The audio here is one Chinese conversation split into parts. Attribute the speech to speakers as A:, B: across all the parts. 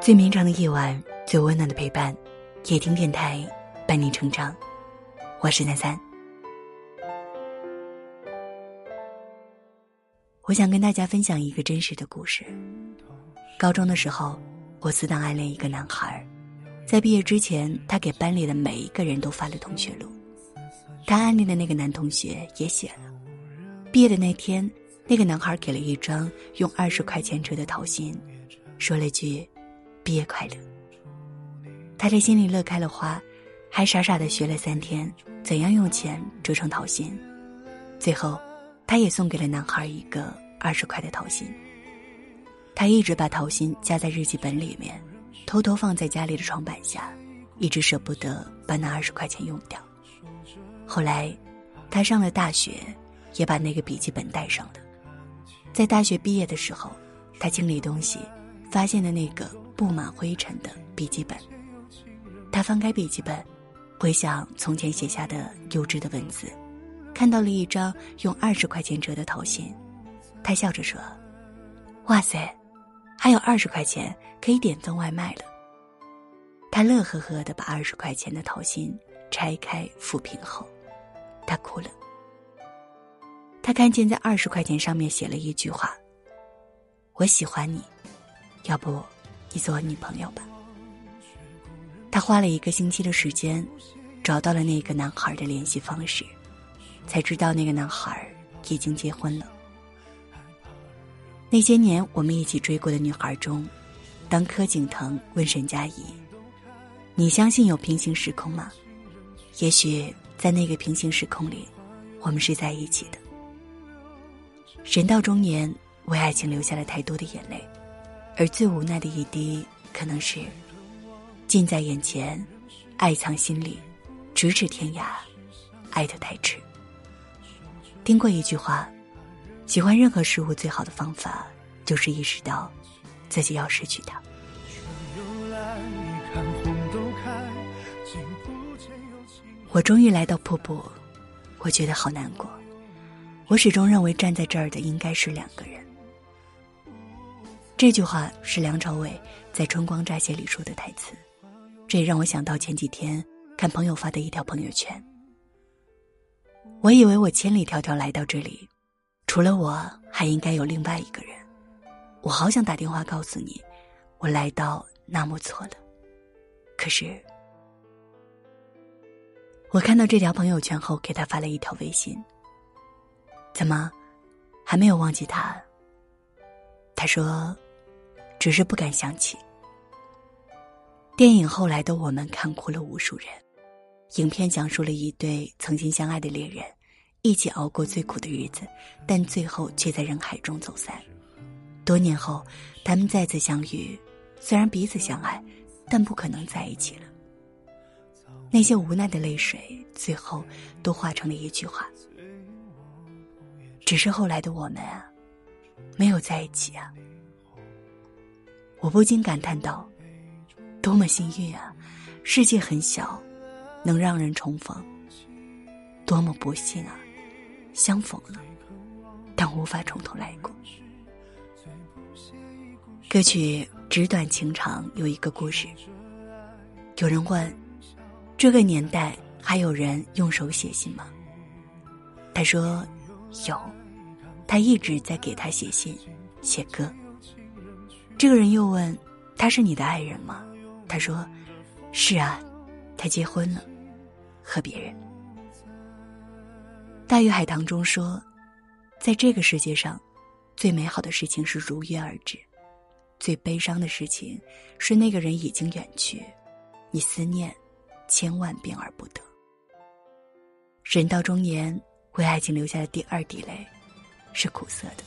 A: 最绵长的夜晚，最温暖的陪伴，夜听电台伴你成长。我是三三。我想跟大家分享一个真实的故事。高中的时候，我死党暗恋一个男孩，在毕业之前，他给班里的每一个人都发了同学录。他暗恋的那个男同学也写了。毕业的那天，那个男孩给了一张用二十块钱折的桃心，说了句。毕业快乐。他在心里乐开了花，还傻傻的学了三天怎样用钱折成桃心。最后，他也送给了男孩一个二十块的桃心。他一直把桃心夹在日记本里面，偷偷放在家里的床板下，一直舍不得把那二十块钱用掉。后来，他上了大学，也把那个笔记本带上了。在大学毕业的时候，他清理东西，发现了那个。布满灰尘的笔记本，他翻开笔记本，回想从前写下的幼稚的文字，看到了一张用二十块钱折的桃心，他笑着说：“哇塞，还有二十块钱可以点份外卖了。”他乐呵呵的把二十块钱的桃心拆开抚平后，他哭了。他看见在二十块钱上面写了一句话：“我喜欢你，要不？”你做我女朋友吧。他花了一个星期的时间，找到了那个男孩的联系方式，才知道那个男孩已经结婚了。那些年我们一起追过的女孩中，当柯景腾问沈佳宜：“你相信有平行时空吗？”也许在那个平行时空里，我们是在一起的。人到中年，为爱情流下了太多的眼泪。而最无奈的一滴，可能是近在眼前，爱藏心里，咫尺天涯，爱得太迟。听过一句话，喜欢任何事物最好的方法，就是意识到自己要失去它。我终于来到瀑布，我觉得好难过。我始终认为站在这儿的应该是两个人。这句话是梁朝伟在《春光乍泄》里说的台词，这也让我想到前几天看朋友发的一条朋友圈。我以为我千里迢迢来到这里，除了我还应该有另外一个人。我好想打电话告诉你，我来到纳木错了。可是，我看到这条朋友圈后，给他发了一条微信。怎么，还没有忘记他？他说。只是不敢想起。电影后来的我们看哭了无数人。影片讲述了一对曾经相爱的恋人，一起熬过最苦的日子，但最后却在人海中走散。多年后，他们再次相遇，虽然彼此相爱，但不可能在一起了。那些无奈的泪水，最后都化成了一句话：只是后来的我们啊，没有在一起啊。我不禁感叹道：“多么幸运啊！世界很小，能让人重逢。多么不幸啊！相逢了，但无法从头来过。”歌曲《纸短情长》有一个故事。有人问：“这个年代还有人用手写信吗？”他说：“有，他一直在给他写信、写歌。”这个人又问：“他是你的爱人吗？”他说：“是啊，他结婚了，和别人。”大鱼海棠中说：“在这个世界上，最美好的事情是如约而至，最悲伤的事情是那个人已经远去，你思念千万遍而不得。”人到中年，为爱情留下的第二滴泪，是苦涩的。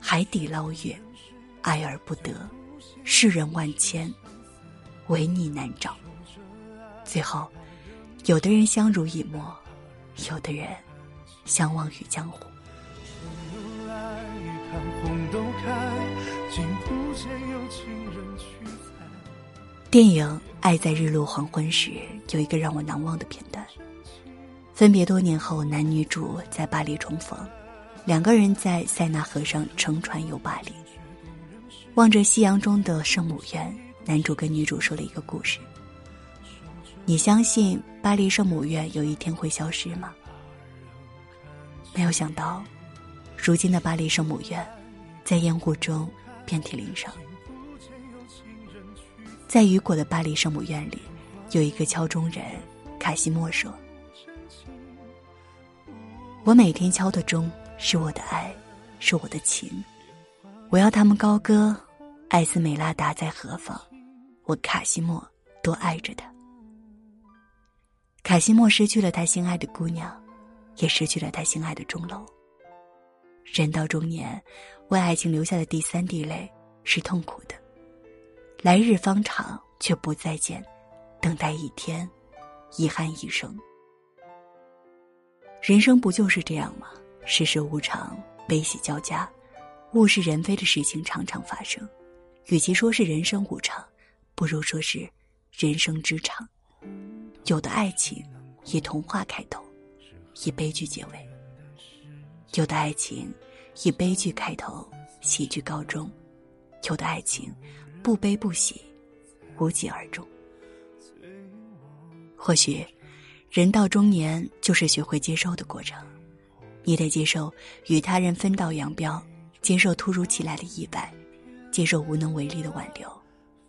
A: 海底捞月。爱而不得，世人万千，唯你难找。最后，有的人相濡以沫，有的人相忘于江湖。电影《爱在日落黄昏时》有一个让我难忘的片段，分别多年后，男女主在巴黎重逢，两个人在塞纳河上乘船游巴黎。望着夕阳中的圣母院，男主跟女主说了一个故事：“你相信巴黎圣母院有一天会消失吗？”没有想到，如今的巴黎圣母院，在烟雾中遍体鳞伤。在雨果的巴黎圣母院里，有一个敲钟人，卡西莫说：“我每天敲的钟是我的爱，是我的情。我要他们高歌，艾斯美拉达在何方？我卡西莫多爱着他。卡西莫失去了他心爱的姑娘，也失去了他心爱的钟楼。人到中年，为爱情留下的第三滴泪是痛苦的。”来日方长，却不再见，等待一天，遗憾一生。人生不就是这样吗？世事无常，悲喜交加，物是人非的事情常常发生。与其说是人生无常，不如说是人生之常。有的爱情以童话开头，以悲剧结尾；有的爱情以悲剧开头，喜剧告终；有的爱情。不悲不喜，无疾而终。或许，人到中年就是学会接受的过程。你得接受与他人分道扬镳，接受突如其来的意外，接受无能为力的挽留，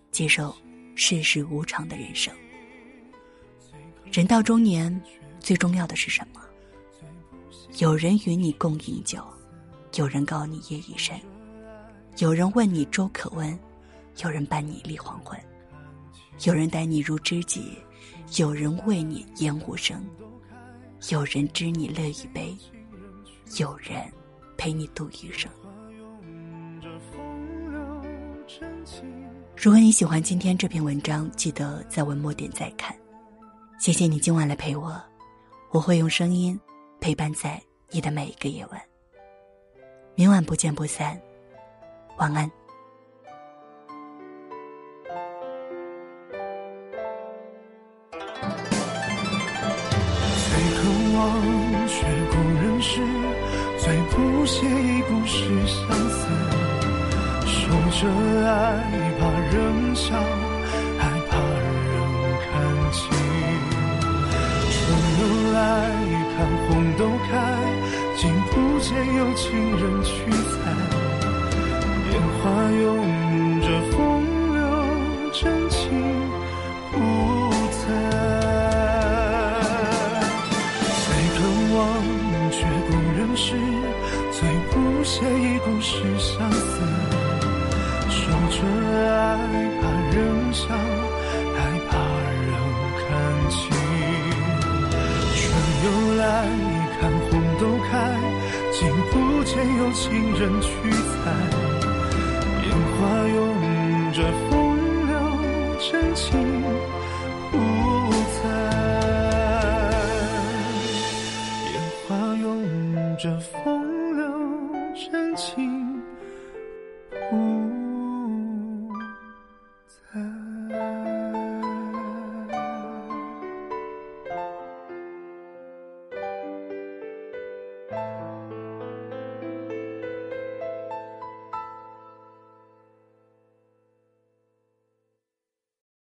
A: 接受世事无常的人生。人到中年，最重要的是什么？有人与你共饮酒，有人告你夜已深，有人问你粥可温。有人伴你立黄昏，有人待你如知己，有人为你烟无声，有人知你乐与悲，有人陪你度余生。如果你喜欢今天这篇文章，记得在文末点再看。谢谢你今晚来陪我，我会用声音陪伴在你的每一个夜晚。明晚不见不散，晚安。
B: 最不屑一故事相思。守着爱，怕人笑，还怕人看清。春又来，看红豆开，竟不见有情人去笑，害怕人看清。春又来，看红豆开，竟不见有情人去采。烟花拥着风流，真情。her.